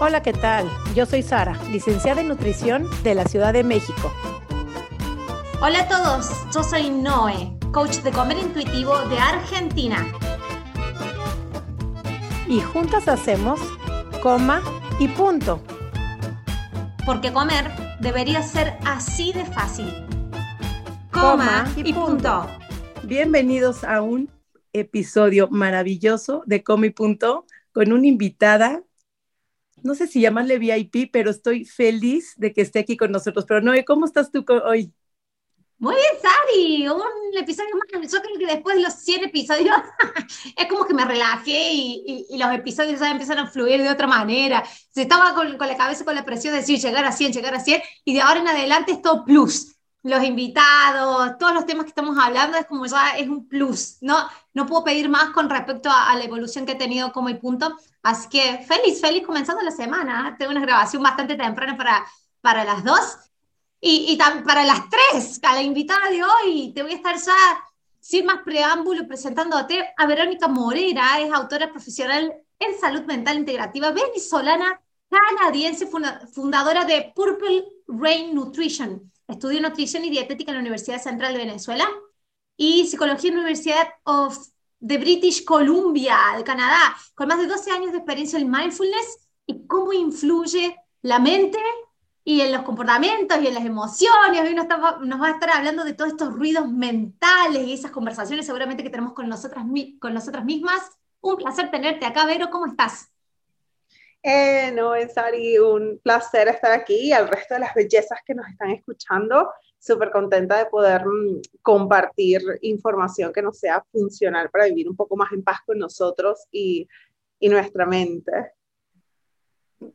Hola, ¿qué tal? Yo soy Sara, licenciada en nutrición de la Ciudad de México. Hola a todos, yo soy Noé, coach de comer intuitivo de Argentina. Y juntas hacemos coma y punto. Porque comer debería ser así de fácil. Coma, y, punto. Bienvenidos a un episodio maravilloso de Coma y punto con una invitada no sé si llamarle VIP, pero estoy feliz de que esté aquí con nosotros. Pero Noé, ¿cómo estás tú hoy? Muy bien, Sari, un episodio más. Yo creo que después de los 100 episodios es como que me relajé y, los episodios ya empiezan a fluir de otra manera. Se estaba con, la cabeza con la presión de decir llegar a 100, llegar a 100, y de ahora en adelante es todo plus. Los invitados, todos los temas que estamos hablando es como ya es un plus. No, no puedo pedir más con respecto a, la evolución que he tenido como y punto. Así que feliz, feliz comenzando la semana. Tengo una grabación bastante temprana para, para las dos y, y para las tres, a la invitada de hoy, te voy a estar ya, sin más preámbulo, presentándote a Verónica Morera, es autora profesional en salud mental integrativa venezolana, canadiense, fundadora de Purple Rain Nutrition. Estudió nutrición y dietética en la Universidad Central de Venezuela y psicología en la Universidad of de British Columbia, de Canadá, con más de 12 años de experiencia en mindfulness y cómo influye la mente y en los comportamientos y en las emociones. Hoy nos, nos, va a estar hablando de todos estos ruidos mentales y esas conversaciones seguramente que tenemos con nosotras, con nosotras mismas. Un placer tenerte acá, Vero, ¿cómo estás? Eh, no, es Sari, un placer estar aquí y al resto de las bellezas que nos están escuchando. Súper contenta de poder mm, compartir información que nos sea funcional para vivir un poco más en paz con nosotros y, y nuestra mente.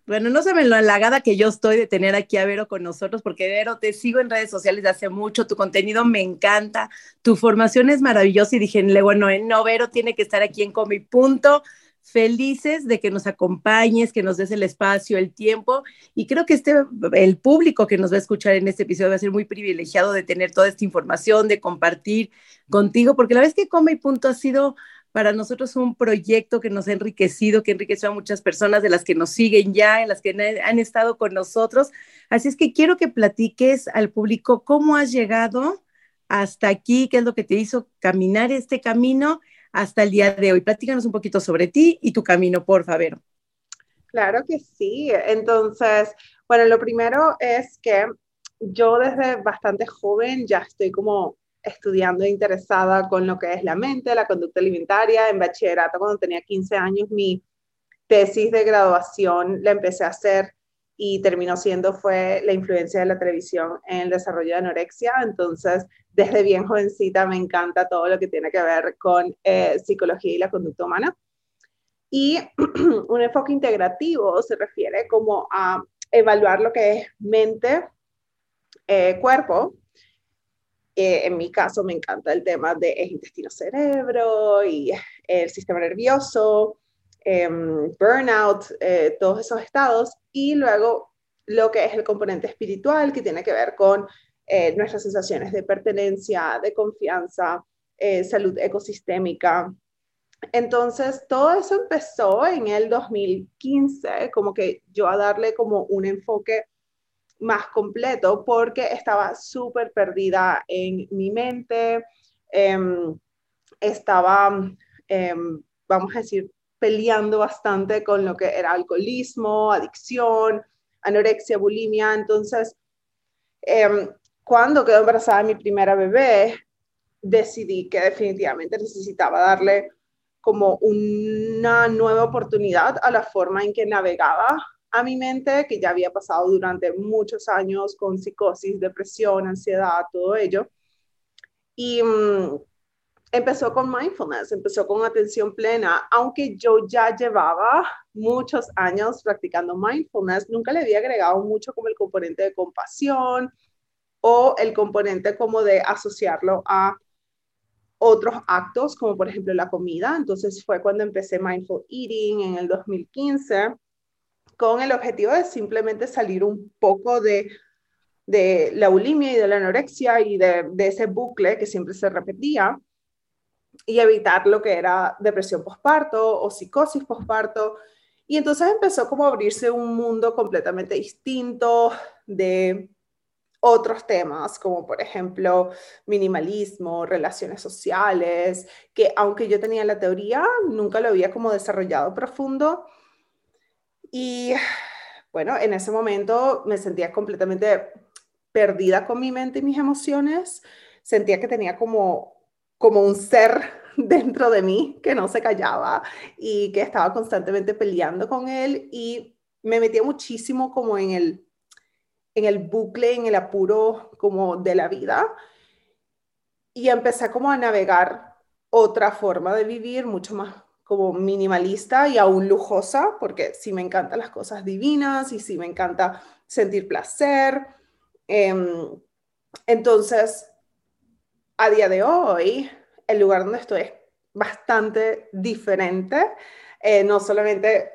Bueno, no saben lo halagada que yo estoy de tener aquí a Vero con nosotros, porque Vero, te sigo en redes sociales de hace mucho, tu contenido me encanta, tu formación es maravillosa y dije, bueno, no, Vero tiene que estar aquí en Comi Punto. Felices de que nos acompañes, que nos des el espacio, el tiempo. Y creo que este, el público que nos va a escuchar en este episodio va a ser muy privilegiado de tener toda esta información, de compartir contigo, porque la vez que Come Punto ha sido para nosotros un proyecto que nos ha enriquecido, que enriqueció a muchas personas de las que nos siguen ya, en las que han estado con nosotros. Así es que quiero que platiques al público cómo has llegado hasta aquí, qué es lo que te hizo caminar este camino hasta el día de hoy. Platícanos un poquito sobre ti y tu camino, por favor. Claro que sí. Entonces, bueno, lo primero es que yo desde bastante joven ya estoy como estudiando e interesada con lo que es la mente, la conducta alimentaria. En bachillerato, cuando tenía 15 años, mi tesis de graduación la empecé a hacer y terminó siendo fue la influencia de la televisión en el desarrollo de anorexia. Entonces, desde bien jovencita me encanta todo lo que tiene que ver con eh, psicología y la conducta humana. Y un enfoque integrativo se refiere como a evaluar lo que es mente, eh, cuerpo en mi caso me encanta el tema de intestino-cerebro y el sistema nervioso, em, burnout, eh, todos esos estados. Y luego lo que es el componente espiritual, que tiene que ver con eh, nuestras sensaciones de pertenencia, de confianza, eh, salud ecosistémica. Entonces, todo eso empezó en el 2015, como que yo a darle como un enfoque más completo porque estaba súper perdida en mi mente, em, estaba, em, vamos a decir, peleando bastante con lo que era alcoholismo, adicción, anorexia, bulimia. Entonces, em, cuando quedó embarazada mi primera bebé, decidí que definitivamente necesitaba darle como una nueva oportunidad a la forma en que navegaba a mi mente, que ya había pasado durante muchos años con psicosis, depresión, ansiedad, todo ello. Y mm, empezó con mindfulness, empezó con atención plena, aunque yo ya llevaba muchos años practicando mindfulness, nunca le había agregado mucho como el componente de compasión o el componente como de asociarlo a otros actos, como por ejemplo la comida. Entonces fue cuando empecé Mindful Eating en el 2015 con el objetivo de simplemente salir un poco de, de la bulimia y de la anorexia y de, de, ese bucle que siempre se repetía y evitar lo que era depresión postparto o psicosis postparto Y entonces empezó como a abrirse un mundo completamente distinto de otros temas, como por ejemplo minimalismo, relaciones sociales, que aunque yo tenía la teoría, nunca lo había como desarrollado profundo. Y bueno, en ese momento me sentía completamente perdida con mi mente y mis emociones. Sentía que tenía como, como un ser dentro de mí que no se callaba y que estaba constantemente peleando con él y me metía muchísimo como en el, en el bucle, en el apuro como de la vida y empecé como a navegar otra forma de vivir mucho más como minimalista y aún lujosa, porque sí me encantan las cosas divinas y sí me encanta sentir placer. Em, entonces, a día de hoy, el lugar donde estoy es bastante diferente, eh, no solamente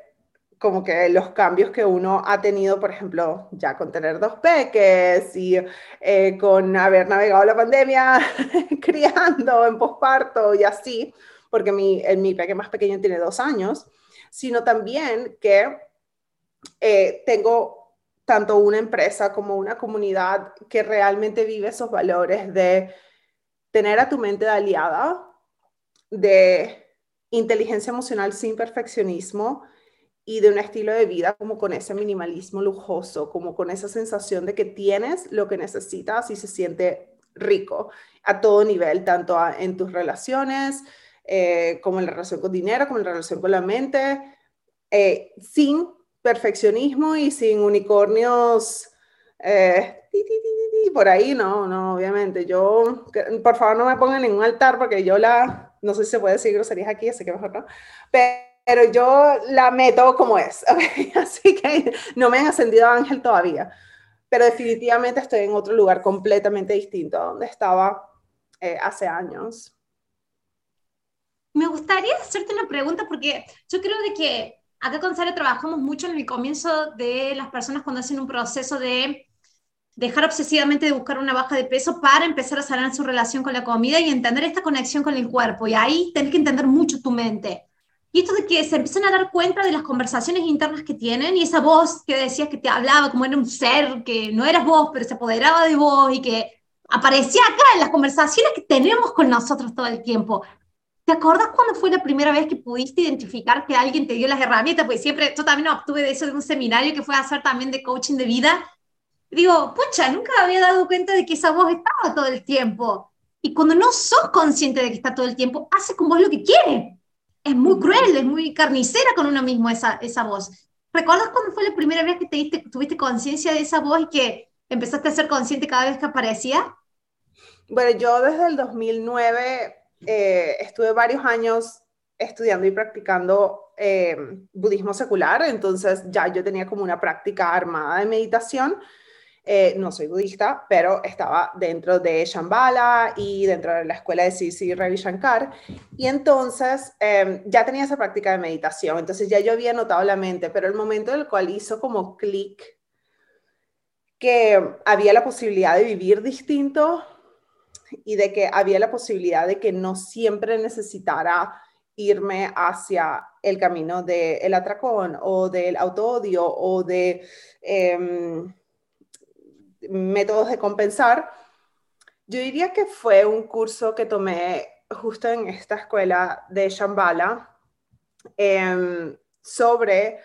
como que los cambios que uno ha tenido, por ejemplo, ya con tener dos peques y eh, con haber navegado la pandemia criando en posparto y así, porque mi, mi peque más pequeño tiene dos años, sino también que eh, tengo tanto una empresa como una comunidad que realmente vive esos valores de tener a tu mente aliada, de inteligencia emocional sin perfeccionismo y de un estilo de vida como con ese minimalismo lujoso, como con esa sensación de que tienes lo que necesitas y se siente rico a todo nivel, tanto en tus relaciones, eh, como en la relación con dinero, como en la relación con la mente, eh, sin perfeccionismo y sin unicornios eh, por ahí, no, no, obviamente. Yo, por favor, no me pongan en un altar porque yo la, no sé si se puede decir groserías aquí, así que mejor no, pero yo la meto como es, así que no me han ascendido ángel todavía, pero definitivamente estoy en otro lugar completamente distinto a donde estaba eh, hace años. Me gustaría hacerte una pregunta porque yo creo de que acá con Sara trabajamos mucho en el comienzo de las personas cuando hacen un proceso de dejar obsesivamente de buscar una baja de peso para empezar a sanar su relación con la comida y entender esta conexión con el cuerpo. Y ahí tenés que entender mucho tu mente. Y esto de que se empiezan a dar cuenta de las conversaciones internas que tienen y esa voz que decías que te hablaba como era un ser, que no eras vos, pero se apoderaba de vos y que aparecía acá en las conversaciones que tenemos con nosotros todo el tiempo. ¿Te acuerdas cuándo fue la primera vez que pudiste identificar que alguien te dio las herramientas? Pues siempre, yo también obtuve de eso de un seminario que fue a hacer también de coaching de vida digo, pucha, nunca había dado cuenta de que esa voz estaba todo el tiempo. Y cuando no sos consciente de que está todo el tiempo, hace con vos lo que quiere. Es muy cruel, es muy carnicera con uno mismo esa, esa voz. ¿Recuerdas cuándo fue la primera vez que te diste, tuviste conciencia de esa voz y que empezaste a ser consciente cada vez que aparecía? Bueno, yo desde el 2009 eh, estuve varios años estudiando y practicando eh, budismo secular, entonces ya yo tenía como una práctica armada de meditación eh, no soy budista, pero estaba dentro de Shambhala y dentro de la escuela de Sisi Ravi Shankar. Y entonces em, ya tenía esa práctica de meditación, entonces ya yo había notado la mente, pero el momento en el cual hizo como clic que había la posibilidad de vivir distinto y de que había la posibilidad de que no siempre necesitara irme hacia el camino del atracón o del autoodio o de... Em, métodos de compensar, yo diría que fue un curso que tomé justo en esta escuela de Shambhala em, sobre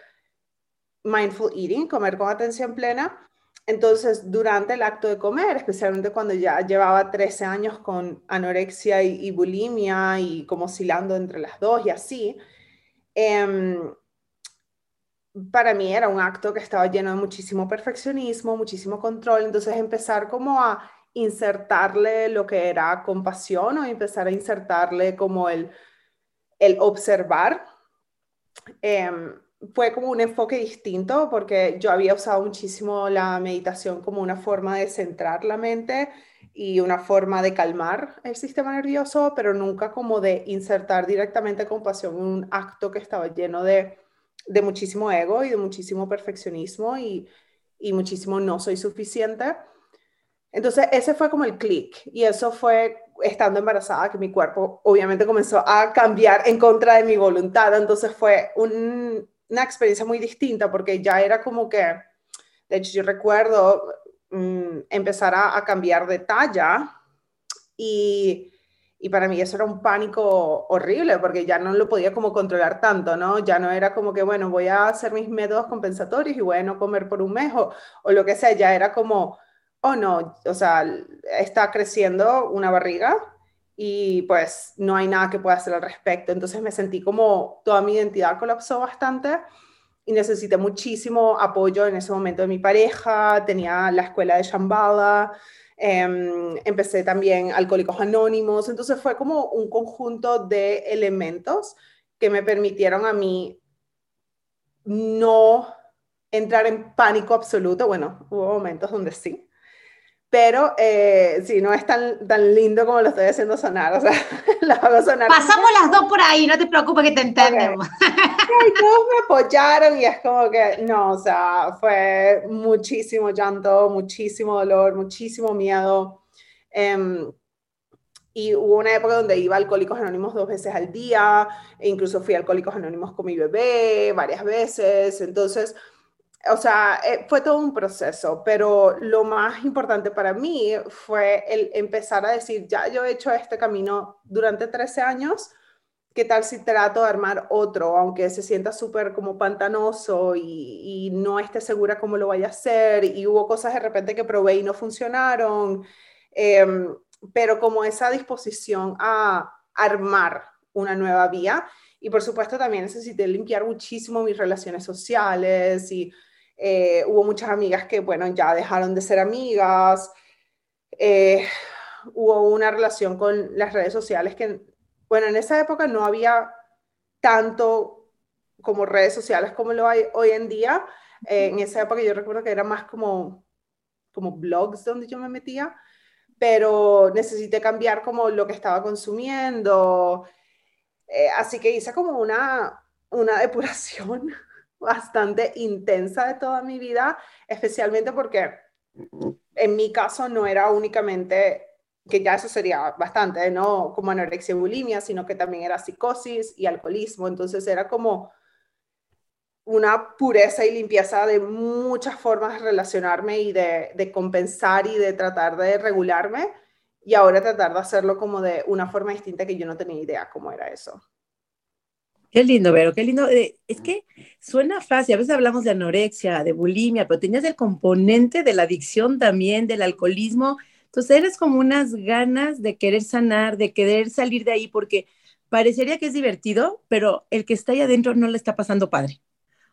mindful eating, comer con atención plena. Entonces, durante el acto de comer, especialmente cuando ya llevaba 13 años con anorexia y, bulimia y como oscilando entre las dos y así, eh, para mí era un acto que estaba lleno de muchísimo perfeccionismo, muchísimo control, entonces empezar como a insertarle lo que era compasión o empezar a insertarle como el, el observar, em, fue como un enfoque distinto porque yo había usado muchísimo la meditación como una forma de centrar la mente y una forma de calmar el sistema nervioso, pero nunca como de insertar directamente compasión en un acto que estaba lleno de de muchísimo ego y de muchísimo perfeccionismo y, y muchísimo no soy suficiente. Entonces ese fue como el clic y eso fue estando embarazada que mi cuerpo obviamente comenzó a cambiar en contra de mi voluntad. Entonces fue un, una experiencia muy distinta porque ya era como que, de hecho yo recuerdo mm, empezar a, cambiar de talla y, y, para mí eso era un pánico horrible porque ya no lo podía como controlar tanto, ¿no? Ya no era como que, bueno, voy a hacer mis métodos compensatorios y voy a no comer por un mes o, o lo que sea, ya era como, oh no, o sea, está creciendo una barriga y pues no hay nada que pueda hacer al respecto. Entonces me sentí como toda mi identidad colapsó bastante y necesité muchísimo apoyo en ese momento de mi pareja, tenía la escuela de Shambhala, em, empecé también Alcohólicos Anónimos, entonces fue como un conjunto de elementos que me permitieron a mí no entrar en pánico absoluto, bueno, hubo momentos donde sí, pero eh, sí, no es tan, tan lindo como lo estoy haciendo sonar, o sea, lo hago sonar. Pasamos las dos por ahí, no te preocupes que te entendemos. Okay. todos me apoyaron y es como que, no, o sea, fue muchísimo llanto, muchísimo dolor, muchísimo miedo. Um, y hubo una época donde iba a Alcohólicos Anónimos dos veces al día, e incluso fui a Alcohólicos Anónimos con mi bebé varias veces, entonces o sea, eh, fue todo un proceso, pero lo más importante para mí fue el empezar a decir, ya yo he hecho este camino durante 13 años, ¿qué tal si trato de armar otro, aunque se sienta súper como pantanoso y, no esté segura cómo lo vaya a hacer? Y hubo cosas de repente que probé y no funcionaron, em, pero como esa disposición a armar una nueva vía. Y por supuesto también necesité limpiar muchísimo mis relaciones sociales y eh, hubo muchas amigas que, bueno, ya dejaron de ser amigas. Eh, hubo una relación con las redes sociales que, bueno, en esa época no había tanto como redes sociales como lo hay hoy en día. Eh, en esa época yo recuerdo que era más como, como blogs donde yo me metía, pero necesité cambiar como lo que estaba consumiendo. así que hice como una, una depuración bastante intensa de toda mi vida, especialmente porque en mi caso no era únicamente, que ya eso sería bastante, no como anorexia y bulimia, sino que también era psicosis y alcoholismo, entonces era como una pureza y limpieza de muchas formas de relacionarme y de, de compensar y de tratar de regularme y ahora tratar de hacerlo como de una forma distinta que yo no tenía idea cómo era eso. Qué lindo, Vero, qué lindo. Eh, es que suena fácil, a veces hablamos de anorexia, de bulimia, pero tenías el componente de la adicción también, del alcoholismo. Entonces eres como unas ganas de querer sanar, de querer salir de ahí, porque parecería que es divertido, pero el que está ahí adentro no le está pasando padre.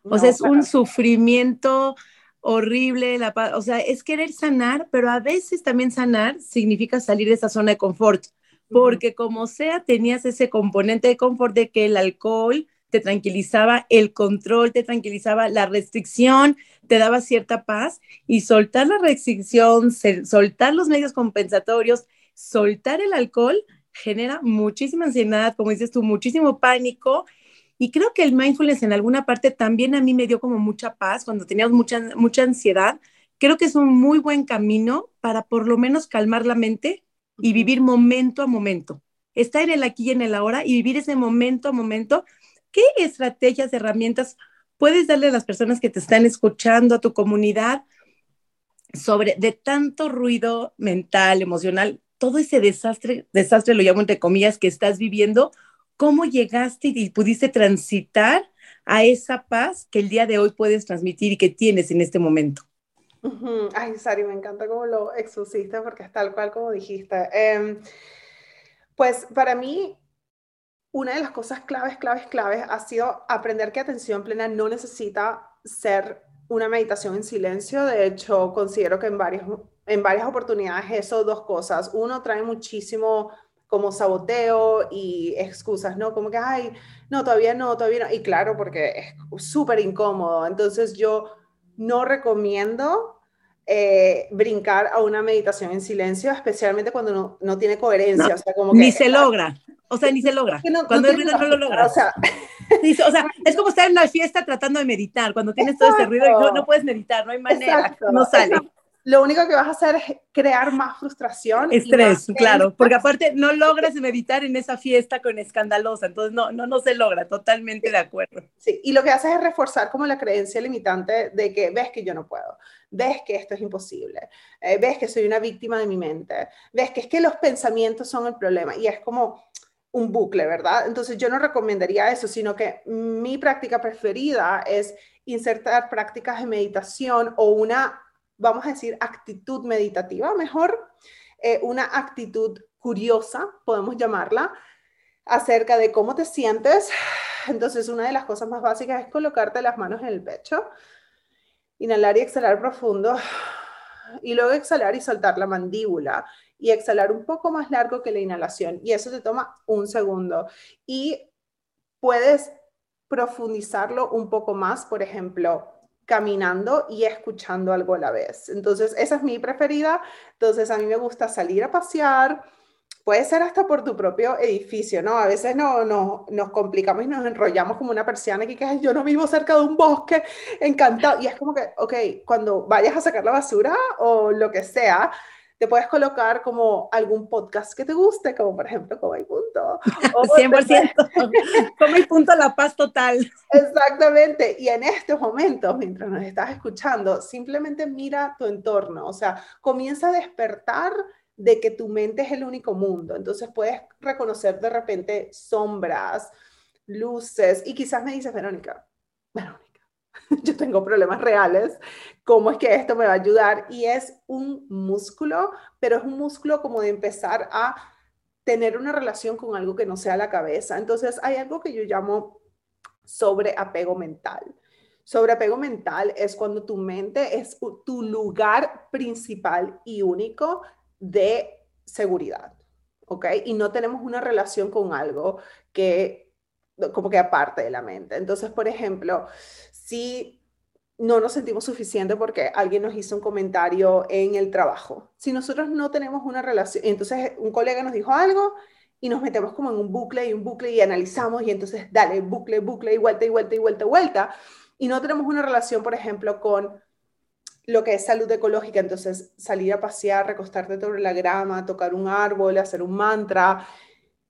O sea, es un sufrimiento horrible, la, o sea, es querer sanar, pero a veces también sanar significa salir de esa zona de confort porque como sea tenías ese componente de confort de que el alcohol te tranquilizaba, el control te tranquilizaba, la restricción te daba cierta paz y soltar la restricción, soltar los medios compensatorios, soltar el alcohol genera muchísima ansiedad, como dices tú, muchísimo pánico. Y creo que el mindfulness en alguna parte también a mí me dio como mucha paz cuando teníamos mucha, mucha ansiedad. Creo que es un muy buen camino para por lo menos calmar la mente y vivir momento a momento. Estar en el aquí y en el ahora y vivir ese momento a momento. ¿Qué estrategias, herramientas puedes darle a las personas que te están escuchando, a tu comunidad, sobre de tanto ruido mental, emocional, todo ese desastre, desastre lo llamo entre comillas, que estás viviendo? ¿Cómo llegaste y pudiste transitar a esa paz que el día de hoy puedes transmitir y que tienes en este momento? Ay, Sari, me encanta cómo lo expusiste porque es tal cual como dijiste. Em, pues para mí, una de las cosas claves, claves, claves ha sido aprender que atención plena no necesita ser una meditación en silencio. De hecho, considero que en varias, en varias oportunidades eso dos cosas. Uno trae muchísimo como saboteo y excusas, ¿no? Como que, ay, no, todavía no, todavía no. Y claro, porque es súper incómodo. Entonces yo no recomiendo eh, brincar a una meditación en silencio, especialmente cuando no, tiene coherencia. o sea, como ni se logra. O sea, ni se logra. cuando el ruido no lo logra. O sea, o sea, es como estar en una fiesta tratando de meditar. Cuando tienes todo ese ruido y no, puedes meditar, no hay manera, no sale. Lo único que vas a hacer es crear más frustración. Estrés, claro, porque aparte no logras meditar en esa fiesta con escandalosa, entonces no, no, no se logra, totalmente de acuerdo. Sí, y lo que haces es reforzar como la creencia limitante de que ves que yo no puedo, ves que esto es imposible, eh, ves que soy una víctima de mi mente, ves que es que los pensamientos son el problema y es como un bucle, ¿verdad? Entonces yo no recomendaría eso, sino que mi práctica preferida es insertar prácticas de meditación o una vamos a decir, actitud meditativa, mejor, eh, una actitud curiosa, podemos llamarla, acerca de cómo te sientes. Entonces, una de las cosas más básicas es colocarte las manos en el pecho, inhalar y exhalar profundo, y luego exhalar y soltar la mandíbula y exhalar un poco más largo que la inhalación. Y eso te toma un segundo. Y puedes profundizarlo un poco más, por ejemplo, caminando y escuchando algo a la vez. Entonces, esa es mi preferida. Entonces, a mí me gusta salir a pasear. Puede ser hasta por tu propio edificio, ¿no? A veces no, no, nos complicamos y nos enrollamos como una persiana que, que yo no vivo cerca de un bosque, encantado. Y es como que, ok, cuando vayas a sacar la basura o lo que sea, te puedes colocar como algún podcast que te guste, como por ejemplo Como hay punto. 100%. Como hay punto la paz total. Exactamente. Y en estos momentos, mientras nos estás escuchando, simplemente mira tu entorno, o sea, comienza a despertar de que tu mente es el único mundo. Entonces puedes reconocer de repente sombras, luces y quizás me dices, Verónica, Verónica yo tengo problemas reales, ¿cómo es que esto me va a ayudar? Y es un músculo, pero es un músculo como de empezar a tener una relación con algo que no sea la cabeza. Entonces hay algo que yo llamo sobreapego mental. Sobreapego mental es cuando tu mente es tu lugar principal y único de seguridad, ¿ok? Y no tenemos una relación con algo que como que aparte de la mente. Entonces, por ejemplo, si no nos sentimos suficiente porque alguien nos hizo un comentario en el trabajo, si nosotros no tenemos una relación, entonces un colega nos dijo algo y nos metemos como en un bucle y un bucle y analizamos y entonces dale, bucle, bucle y vuelta y vuelta y vuelta y vuelta, y no tenemos una relación, por ejemplo, con lo que es salud ecológica, entonces salir a pasear, recostarte sobre la grama, tocar un árbol, hacer un mantra,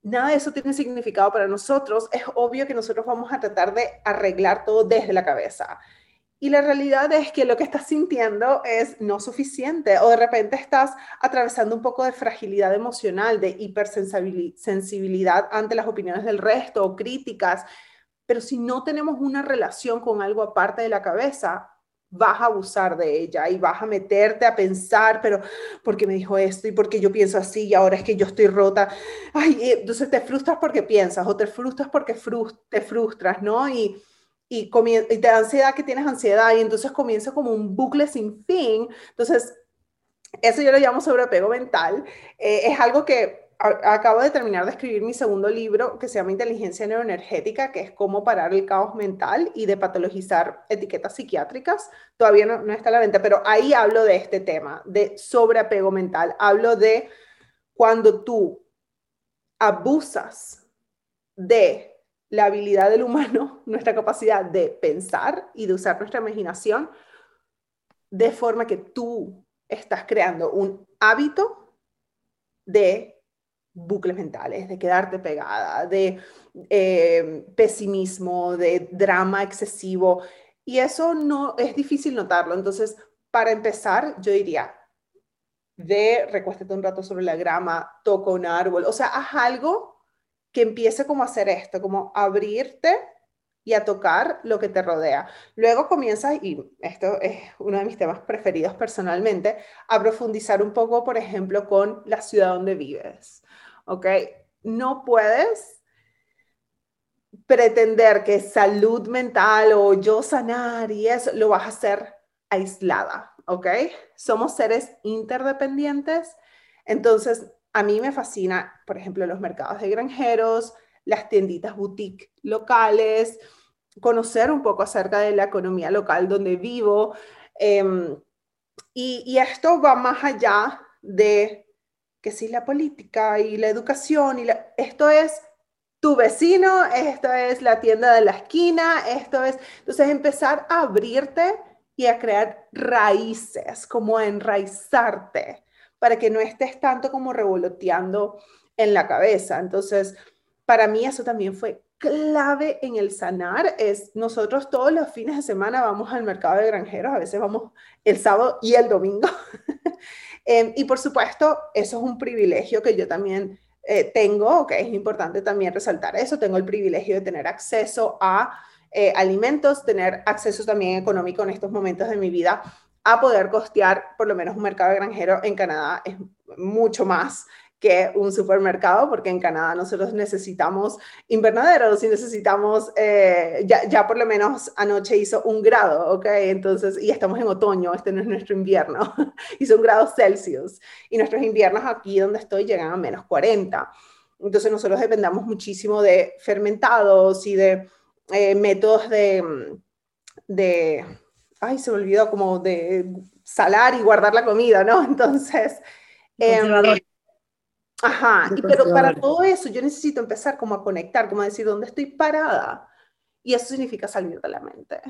nada de eso tiene significado para nosotros, es obvio que nosotros vamos a tratar de arreglar todo desde la cabeza. Y la realidad es que lo que estás sintiendo es no suficiente o de repente estás atravesando un poco de fragilidad emocional, de hipersensibilidad ante las opiniones del resto o críticas. Pero si no tenemos una relación con algo aparte de la cabeza, vas a abusar de ella y vas a meterte a pensar, pero ¿por qué me dijo esto? ¿Y por qué yo pienso así? Y ahora es que yo estoy rota. Ay, entonces te frustras porque piensas o te frustras porque te frustras, ¿no? Y, y, y te da ansiedad que tienes ansiedad y entonces comienza como un bucle sin fin. Entonces, eso yo lo llamo sobreapego mental. Eh, es algo que acabo de terminar de escribir mi segundo libro que se llama Inteligencia Neuroenergética, que es cómo parar el caos mental y de patologizar etiquetas psiquiátricas. Todavía no, no, está a la venta, pero ahí hablo de este tema, de sobreapego mental. Hablo de cuando tú abusas de la habilidad del humano, nuestra capacidad de pensar y de usar nuestra imaginación, de forma que tú estás creando un hábito de bucles mentales, de quedarte pegada, de eh, pesimismo, de drama excesivo. Y eso no es difícil notarlo. Entonces, para empezar, yo diría, ve, recuéstate un rato sobre la grama, toca un árbol, o sea, haz algo que empiece como a hacer esto, como abrirte y a tocar lo que te rodea. Luego comienzas, y esto es uno de mis temas preferidos personalmente, a profundizar un poco, por ejemplo, con la ciudad donde vives. ¿ok? No puedes pretender que salud mental o yo sanar y eso lo vas a hacer aislada, ¿ok? Somos seres interdependientes, entonces a mí me fascina, por ejemplo, los mercados de granjeros, las tienditas boutique locales, conocer un poco acerca de la economía local donde vivo. Em, y, esto va más allá de que si la política y la educación, y esto es tu vecino, esto es la tienda de la esquina, esto es, entonces empezar a abrirte y a crear raíces, como enraizarte, para que no estés tanto como revoloteando en la cabeza. Entonces, para mí eso también fue clave en el sanar. Es nosotros todos los fines de semana vamos al mercado de granjeros, a veces vamos el sábado y el domingo. Em, y por supuesto, eso es un privilegio que yo también eh, tengo, que es importante también resaltar eso, tengo el privilegio de tener acceso a eh, alimentos, tener acceso también económico en estos momentos de mi vida a poder costear por lo menos un mercado granjero en Canadá es mucho más que un supermercado, porque en Canadá nosotros necesitamos invernaderos y necesitamos, eh, ya, ya, por lo menos anoche hizo un grado, ¿ok? Entonces, y estamos en otoño, este no es nuestro invierno, hizo un grado Celsius, y nuestros inviernos aquí donde estoy llegan a menos 40. Entonces nosotros dependamos muchísimo de fermentados y de eh, métodos de, de, ay, se me olvidó, como de salar y guardar la comida, ¿no? Entonces... Eh, Ajá, pero para todo eso yo necesito empezar como a conectar, como a decir dónde estoy parada. Y eso significa salir de la mente.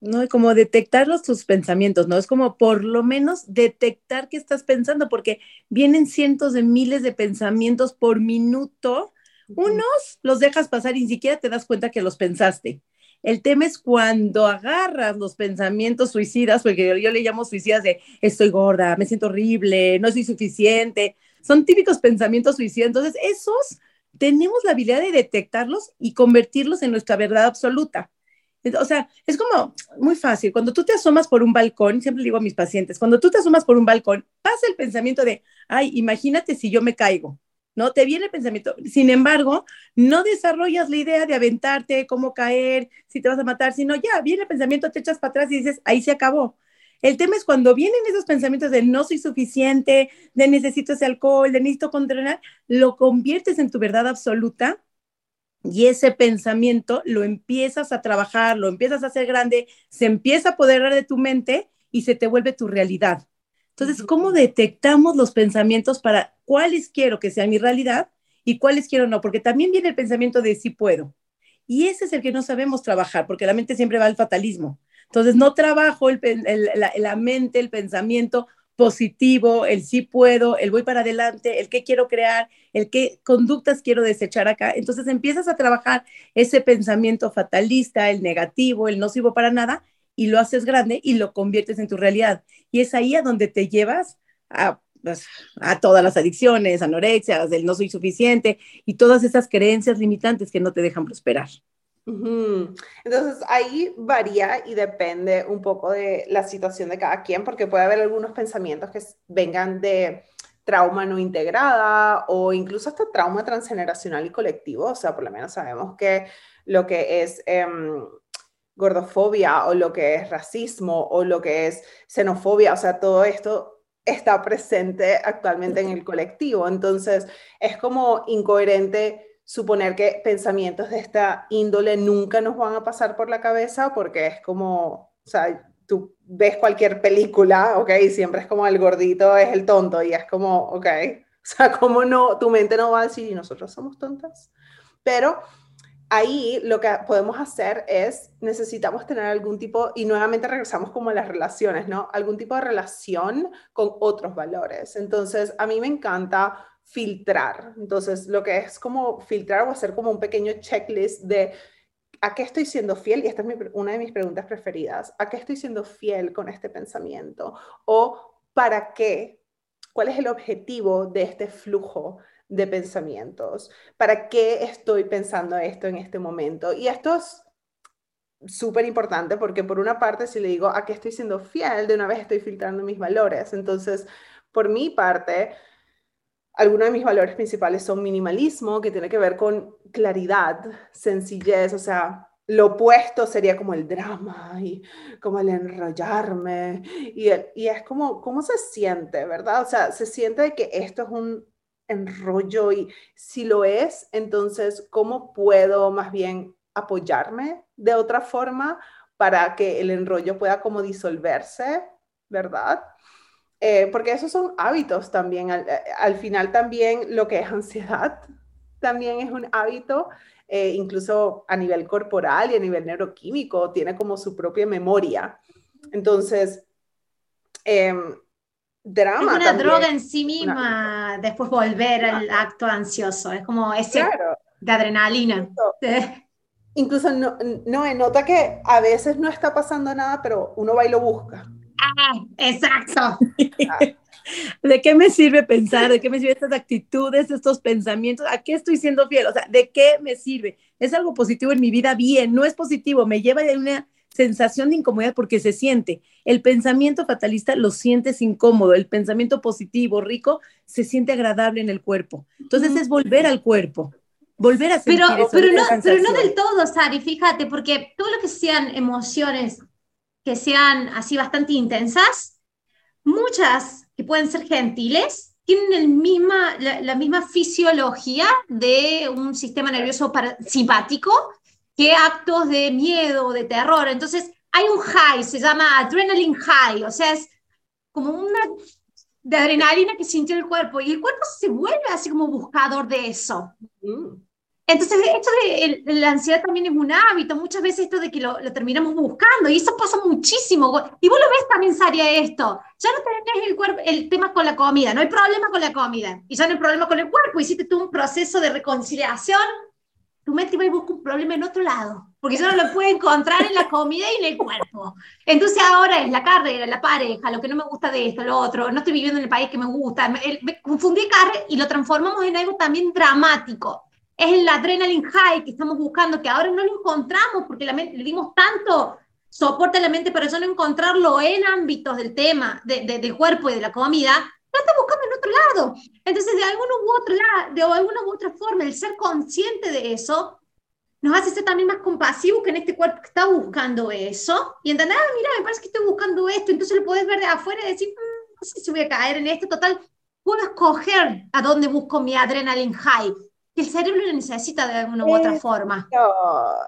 No, y como detectar los, tus pensamientos, ¿no? Es como por lo menos detectar qué estás pensando, porque vienen cientos de miles de pensamientos por minuto. Unos los dejas pasar y ni siquiera te das cuenta que los pensaste. El tema es cuando agarras los pensamientos suicidas, porque yo, le llamo suicidas de estoy gorda, me siento horrible, no soy suficiente, son típicos pensamientos suicidas. Entonces, esos tenemos la habilidad de detectarlos y convertirlos en nuestra verdad absoluta. O sea, es como muy fácil. Cuando tú te asomas por un balcón, siempre digo a mis pacientes, cuando tú te asomas por un balcón, pasa el pensamiento de, ay, imagínate si yo me caigo, ¿no? Te viene el pensamiento. Sin embargo, no desarrollas la idea de aventarte, cómo caer, si te vas a matar, sino ya viene el pensamiento, te echas para atrás y dices, ahí se acabó. El tema es cuando vienen esos pensamientos de no soy suficiente, de necesito ese alcohol, de necesito controlar, lo conviertes en tu verdad absoluta y ese pensamiento lo empiezas a trabajar, lo empiezas a hacer grande, se empieza a apoderar de tu mente y se te vuelve tu realidad. Entonces, ¿cómo detectamos los pensamientos para cuáles quiero que sean mi realidad y cuáles quiero no? Porque también viene el pensamiento de sí puedo. Y ese es el que no sabemos trabajar, porque la mente siempre va al fatalismo. Entonces, no trabajo el, la, mente, el pensamiento positivo, el sí puedo, el voy para adelante, el qué quiero crear, el qué conductas quiero desechar acá. Entonces empiezas a trabajar ese pensamiento fatalista, el negativo, el no sirvo para nada, y lo haces grande y lo conviertes en tu realidad. Y es ahí a donde te llevas a, pues, a todas las adicciones, anorexias, el no soy suficiente y todas esas creencias limitantes que no te dejan prosperar. Entonces ahí varía y depende un poco de la situación de cada quien, porque puede haber algunos pensamientos que vengan de trauma no integrada o incluso hasta trauma transgeneracional y colectivo. O sea, por lo menos sabemos que lo que es em, gordofobia o lo que es racismo o lo que es xenofobia, o sea, todo esto está presente actualmente en el colectivo. Entonces es como incoherente suponer que pensamientos de esta índole nunca nos van a pasar por la cabeza porque es como, o sea, tú ves cualquier película, ¿ok? Siempre es como el gordito es el tonto y es como, ¿ok? O sea, como no, tu mente no va a decir, ¿y nosotros somos tontas? Pero ahí lo que podemos hacer es, necesitamos tener algún tipo, y nuevamente regresamos como a las relaciones, ¿no? Algún tipo de relación con otros valores. Entonces, a mí me encanta filtrar. Entonces, lo que es como filtrar o hacer como un pequeño checklist de a qué estoy siendo fiel, y esta es una de mis preguntas preferidas, ¿a qué estoy siendo fiel con este pensamiento? ¿O para qué? ¿Cuál es el objetivo de este flujo de pensamientos? ¿Para qué estoy pensando esto en este momento? Y esto es súper importante porque por una parte si le digo a qué estoy siendo fiel, de una vez estoy filtrando mis valores. Entonces, por mi parte, algunos de mis valores principales son minimalismo, que tiene que ver con claridad, sencillez, o sea, lo opuesto sería como el drama y como el enrollarme. Y, y es como, ¿cómo se siente, verdad? O sea, se siente que esto es un enrollo y si lo es, entonces, ¿cómo puedo más bien apoyarme de otra forma para que el enrollo pueda como disolverse, verdad? Eh, porque esos son hábitos también. Eh, al, final también lo que es ansiedad también es un hábito, eh, incluso a nivel corporal y a nivel neuroquímico, tiene como su propia memoria. Entonces, em, drama. Es una droga en sí misma, después volver al acto ansioso, es como ese de adrenalina. Incluso no, no, nota que a veces no está pasando nada, pero uno va y lo busca. Ah, exacto. ¿De qué me sirve pensar? ¿De qué me sirven estas actitudes, estos pensamientos? ¿A qué estoy siendo fiel? O sea, ¿de qué me sirve? ¿Es algo positivo en mi vida? Bien, no es positivo, me lleva a una sensación de incomodidad porque se siente. El pensamiento fatalista lo sientes incómodo, el pensamiento positivo, rico, se siente agradable en el cuerpo. Entonces es volver al cuerpo, volver a sentir pero, pero no, pero no del todo, Sari, fíjate, porque todo lo que sean emociones que sean así bastante intensas, muchas que pueden ser gentiles, tienen el misma, la, misma fisiología de un sistema nervioso simpático que actos de miedo, de terror. Entonces, hay un high, se llama adrenaline high, o sea, es como una de adrenalina que sintió el cuerpo y el cuerpo se vuelve así como buscador de eso. Mm. Entonces, esto de, la ansiedad también es un hábito, muchas veces esto de que lo, terminamos buscando, y eso pasa muchísimo. Y vos lo ves también, Saria, esto. Ya no tenés el, cuerpo, el tema con la comida, no hay problema con la comida, y ya no hay problema con el cuerpo. Hiciste tú un proceso de reconciliación, tu mente va y busca un problema en otro lado, porque ya no lo puede encontrar en la comida y en el cuerpo. Entonces ahora es la carrera, la pareja, lo que no me gusta de esto, lo otro, no estoy viviendo en el país que me gusta, me, me confundí carrera y lo transformamos en algo también dramático es el adrenaline high que estamos buscando, que ahora no lo encontramos porque la mente, le dimos tanto soporte a la mente para eso no encontrarlo en ámbitos del tema, de, del cuerpo y de la comida, está buscando en otro lado. Entonces, de alguna u otra, de alguna u otra forma, el ser consciente de eso nos hace ser también más compasivos que en este cuerpo que está buscando eso. Y entender, ah, mira, me parece que estoy buscando esto, entonces lo puedes ver de afuera y decir, mm, no sé si voy a caer en esto, total, puedo escoger a dónde busco mi adrenaline high el cerebro lo necesita de alguna u otra forma.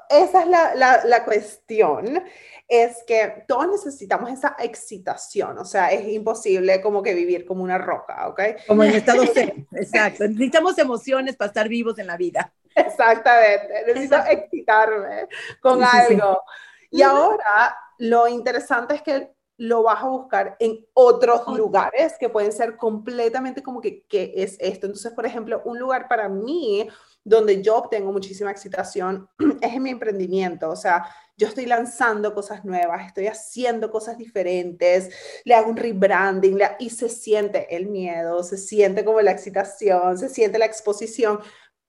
Esa es la, la, la, cuestión, es que todos necesitamos esa excitación, o sea, es imposible como que vivir como una roca, ¿ok? Como en estado cero, exacto. Necesitamos emociones para estar vivos en la vida. Exactamente, necesito excitarme con algo. Y ahora lo interesante es que lo vas a buscar en otros lugares que pueden ser completamente como que, ¿qué es esto? Entonces, por ejemplo, un lugar para mí donde yo obtengo muchísima excitación es en mi emprendimiento, o sea, yo estoy lanzando cosas nuevas, estoy haciendo cosas diferentes, le hago un rebranding y se siente el miedo, se siente como la excitación, se siente la exposición,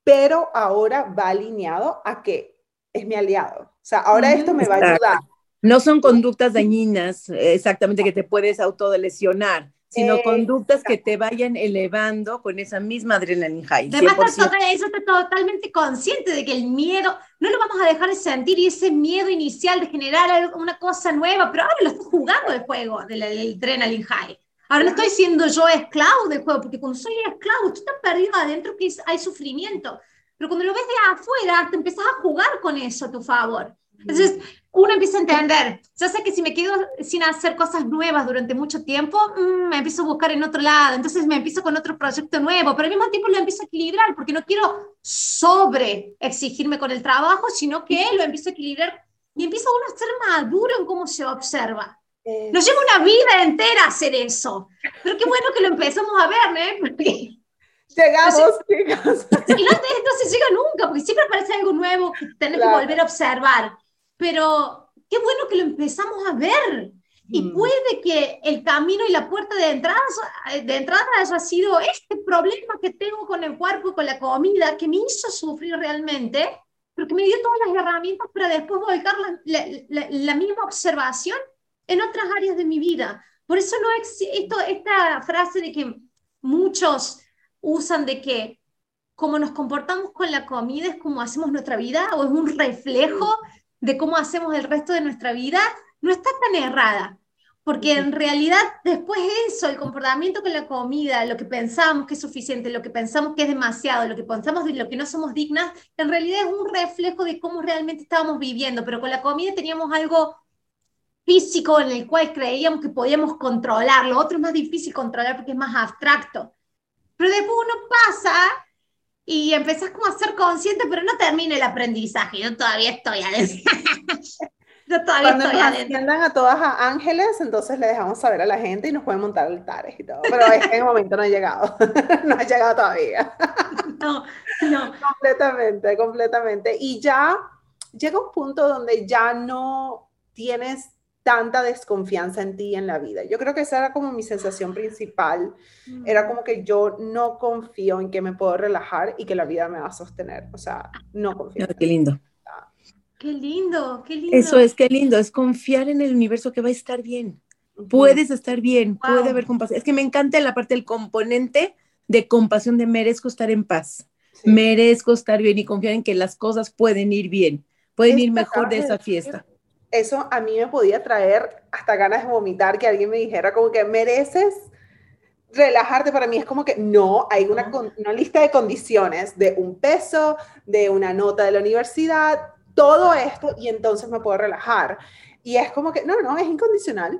pero ahora va alineado a que es mi aliado. O sea, ahora esto me va a ayudar no son conductas dañinas exactamente que te puedes autolesionar, sino conductas que te vayan elevando con esa misma adrenalina high. Además, eso está totalmente consciente de que el miedo no lo vamos a dejar de sentir y ese miedo inicial de generar una cosa nueva, pero ahora lo estoy jugando el juego del, adrenaline high. Ahora no estoy siendo yo esclavo del juego, porque cuando soy esclavo, tú estás perdido adentro que hay sufrimiento. Pero cuando lo ves de afuera, te empiezas a jugar con eso a tu favor. Entonces, uno empieza a entender, ya sé que si me quedo sin hacer cosas nuevas durante mucho tiempo, mm, me empiezo a buscar en otro lado, entonces me empiezo con otro proyecto nuevo, pero al mismo tiempo lo empiezo a equilibrar, porque no quiero sobre exigirme con el trabajo, sino que lo empiezo a equilibrar y empiezo uno a ser maduro en cómo se observa. Nos lleva una vida entera hacer eso, pero qué bueno que lo empezamos a ver, ¿eh? Porque Llegamos, chicos. Y no, no, se llega nunca, porque siempre aparece algo nuevo que tenés que volver a observar pero qué bueno que lo empezamos a ver. Y mm. puede que el camino y la puerta de entrada, de entrada haya sido este problema que tengo con el cuerpo con la comida que me hizo sufrir realmente, pero que me dio todas las herramientas para después volcar la, la, misma observación en otras áreas de mi vida. Por eso no existe esta frase de que muchos usan de que como nos comportamos con la comida es como hacemos nuestra vida o es un reflejo de cómo hacemos el resto de nuestra vida, no está tan errada. Porque en realidad después eso, el comportamiento con la comida, lo que pensamos que es suficiente, lo que pensamos que es demasiado, lo que pensamos de lo que no somos dignas, en realidad es un reflejo de cómo realmente estábamos viviendo. Pero con la comida teníamos algo físico en el cual creíamos que podíamos controlar. Lo otro es más difícil controlar porque es más abstracto. Pero después uno pasa y empezás como a ser consciente, pero no termina el aprendizaje, yo todavía estoy a Yo todavía Cuando estoy adentro. a todas a ángeles, entonces le dejamos saber a la gente y nos pueden montar altares y todo. Pero es que en el momento no ha llegado. no ha llegado todavía. No, no. Completamente, completamente. Y ya llega un punto donde ya no tienes tanta desconfianza en ti y en la vida. Yo creo que esa era como mi sensación principal. Era como que yo no confío en que me puedo relajar y que la vida me va a sostener. O sea, no confío. Qué lindo. Qué lindo, qué lindo. Eso es, qué lindo, es confiar en el universo que va a estar bien. Puedes estar bien, Wow. puede haber compasión. Es que me encanta la parte del componente de compasión de merezco estar en paz, Sí. merezco estar bien y confiar en que las cosas pueden ir bien, pueden ir mejor de esa fiesta. Eso a mí me podía traer hasta ganas de vomitar, que alguien me dijera como que mereces relajarte. Para mí es como que no, hay una, una lista de condiciones de un peso, de una nota de la universidad, todo esto, y entonces me puedo relajar. Y es como que, no, no, es incondicional.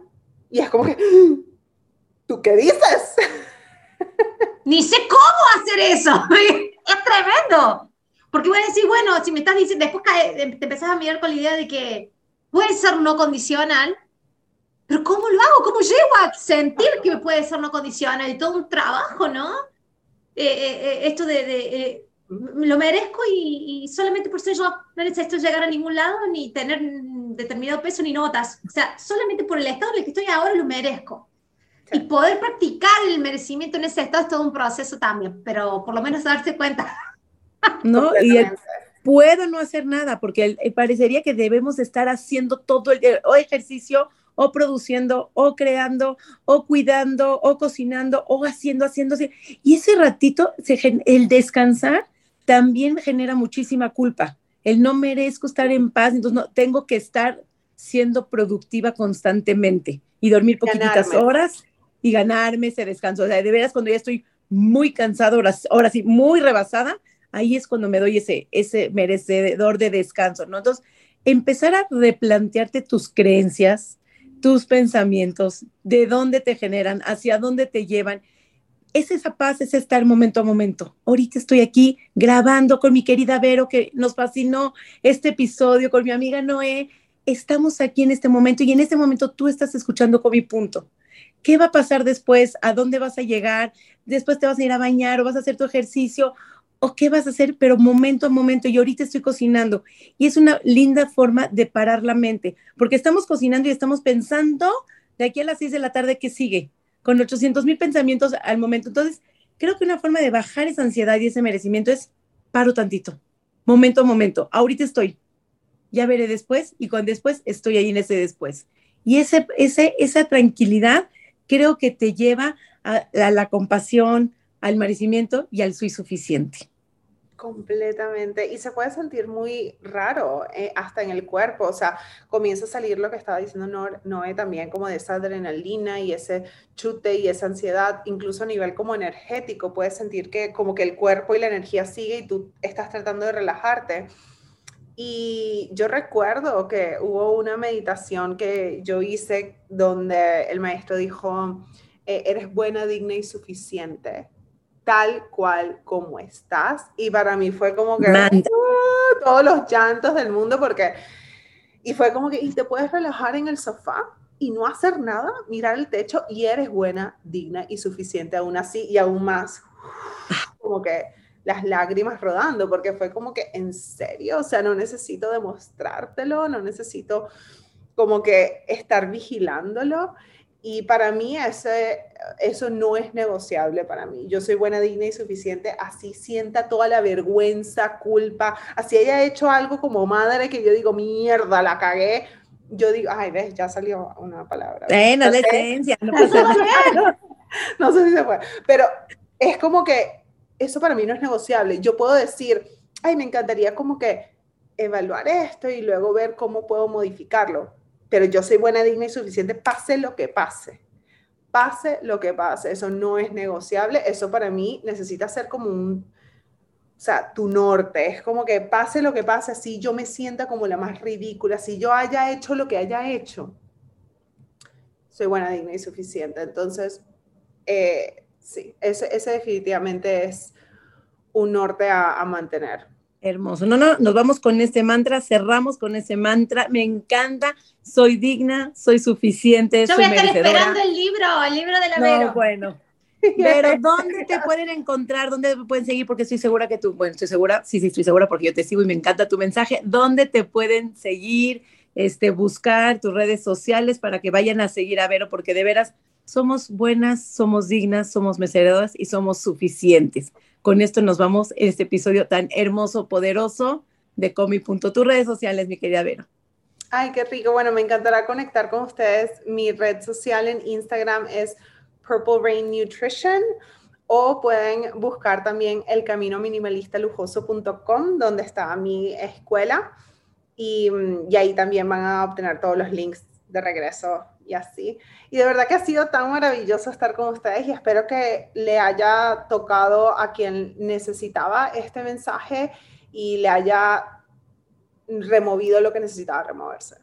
Y es como que, ¿tú qué dices? Ni sé cómo hacer eso. es tremendo. Porque voy a decir, bueno, si me estás diciendo, después te empezás a mirar con la idea de que puede ser no condicional, pero ¿cómo lo hago? ¿Cómo llego a sentir que puede ser no condicional? Y todo un trabajo, ¿no? Eh, eh, eh, esto de, de, eh, lo merezco y, y solamente por ser yo no necesito llegar a ningún lado ni tener determinado peso ni notas. O sea, solamente por el estado en el que estoy ahora lo merezco. Y poder practicar el merecimiento en ese estado es todo un proceso también, pero por lo menos darse cuenta. ¿no? Y el. Puedo no hacer nada, porque el parecería que debemos estar haciendo todo el día, o ejercicio, o produciendo, o creando, o cuidando, o cocinando, o haciendo, haciendo. Y ese ratito, el descansar también genera muchísima culpa. El no merezco estar en paz, entonces no, tengo que estar siendo productiva constantemente y dormir Ganarme. horas y ganarme ese descanso. O sea, de veras, cuando ya estoy muy cansada, ahora, ahora sí, muy rebasada, ahí es cuando me doy ese, ese merecedor de descanso, ¿no? Entonces, empezar a replantearte tus creencias, tus pensamientos, de dónde te generan, hacia dónde te llevan. Es esa paz, es estar momento a momento. Ahorita estoy aquí grabando con mi querida Vero, que nos fascinó este episodio, con mi amiga Noé. Estamos aquí en este momento y en este momento tú estás escuchando con mi punto. ¿Qué va a pasar después? ¿A dónde vas a llegar? Después te vas a ir a bañar o vas a hacer tu ejercicio o qué vas a hacer, pero momento a momento. Y ahorita estoy cocinando. Y es una linda forma de parar la mente, porque estamos cocinando y estamos pensando de aquí a las 6 de la tarde que sigue, con 800 mil pensamientos al momento. Entonces, creo que una forma de bajar esa ansiedad y ese merecimiento es paro tantito, momento a momento. Ahorita estoy, ya veré después y con después estoy ahí en ese después. Y ese, esa tranquilidad creo que te lleva a, a la compasión, al merecimiento y al soy suficiente. Completamente. Y se puede sentir muy raro eh, hasta en el cuerpo. O sea, comienza a salir lo que estaba diciendo Noé también, como de esa adrenalina y ese chute y esa ansiedad, incluso a nivel como energético. Puedes sentir que como que el cuerpo y la energía sigue y tú estás tratando de relajarte. Y yo recuerdo que hubo una meditación que yo hice donde el maestro dijo, eh, eres buena, digna y suficiente tal cual como estás. Y para mí fue como que uh, todos los llantos del mundo porque... Y fue como que, y te puedes relajar en el sofá y no hacer nada, mirar el techo y eres buena, digna y suficiente aún así y aún más. Como que las lágrimas rodando, porque fue como que, en serio, o sea, no necesito demostrártelo, no necesito como que estar vigilándolo. Y para mí ese, eso no es negociable para mí. Yo soy buena, digna y suficiente, así sienta toda la vergüenza, culpa, así haya hecho algo como madre que yo digo, mierda, la cagué. Yo digo, ay, ves, ya salió una palabra. Bueno, No no pasa nada. no sé si se puede, pero es como que eso para mí no es negociable. Yo puedo decir, ay, me encantaría como que evaluar esto y luego ver cómo puedo modificarlo pero yo soy buena, digna y suficiente, pase lo que pase. Pase lo que pase, eso no es negociable, eso para mí necesita ser como un, o sea, tu norte, es como que pase lo que pase, así yo me sienta como la más ridícula, si yo haya hecho lo que haya hecho, soy buena, digna y suficiente. Entonces, eh, sí, ese, ese, definitivamente es un norte a mantener. Hermoso. No, no, nos vamos con ese mantra, cerramos con ese mantra. Me encanta, soy digna, soy suficiente. Yo voy a estar esperando el libro, el libro de la no, Vero. Bueno. Pero, ¿dónde te pueden encontrar? ¿Dónde te pueden seguir? Porque estoy segura que tú, bueno, estoy segura, sí, sí, estoy segura porque yo te sigo y me encanta tu mensaje. ¿Dónde te pueden seguir, este, buscar tus redes sociales para que vayan a seguir a Vero? Porque de veras somos buenas, somos dignas, somos merecedoras y somos suficientes. Con esto nos vamos en este episodio tan hermoso, poderoso de Comi. Tus redes sociales, mi querida Vero. Ay, qué rico. Bueno, me encantará conectar con ustedes. Mi red social en Instagram es Purple Rain Nutrition o pueden buscar también el camino minimalista lujoso.com donde está mi escuela y, y ahí también van a obtener todos los links de regreso y así. Y de verdad que ha sido tan maravilloso estar con ustedes y espero que le haya tocado a quien necesitaba este mensaje y le haya removido lo que necesitaba removerse.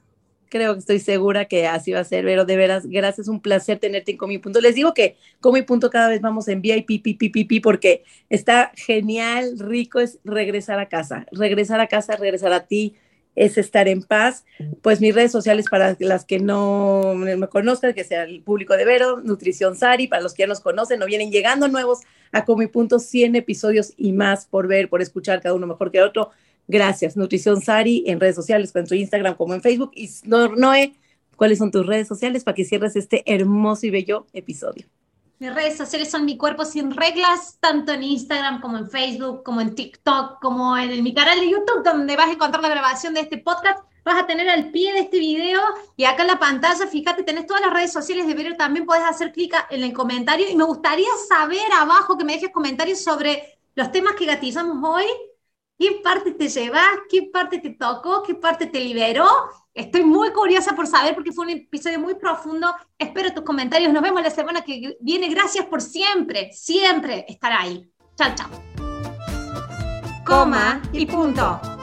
Creo que estoy segura que así va a ser, pero de veras, gracias, un placer tenerte en Comi Punto. Les digo que Comi Punto cada vez vamos en VIP, pi, porque está genial, rico, es regresar a casa, regresar a casa, regresar a ti, es estar en paz. Pues mis redes sociales para las que no me conozcan, que sea el público de Vero, Nutrición Sari, para los que ya nos conocen o vienen llegando nuevos a Comi Punto, 100 episodios y más por ver, por escuchar, cada uno mejor que otro. Gracias, Nutrición Sari, en redes sociales, tanto en Instagram como en Facebook. Y Noé, ¿cuáles son tus redes sociales para que cierres este hermoso y bello episodio? Mis redes sociales son Mi Cuerpo Sin Reglas, tanto en Instagram como en Facebook, como en TikTok, como en mi canal de YouTube, donde vas a encontrar la grabación de este podcast. Vas a tener al pie de este video y acá en la pantalla, fíjate, tenés todas las redes sociales de Vero, también puedes hacer clic en el comentario. Y me gustaría saber abajo que me dejes comentarios sobre los temas que gatillamos hoy, qué parte te llevas, qué parte te tocó, qué parte te liberó Estoy muy curiosa por saber porque fue un episodio muy profundo. Espero tus comentarios. Nos vemos la semana que viene. Gracias por siempre, siempre estar ahí. Chao, chao. Coma y punto.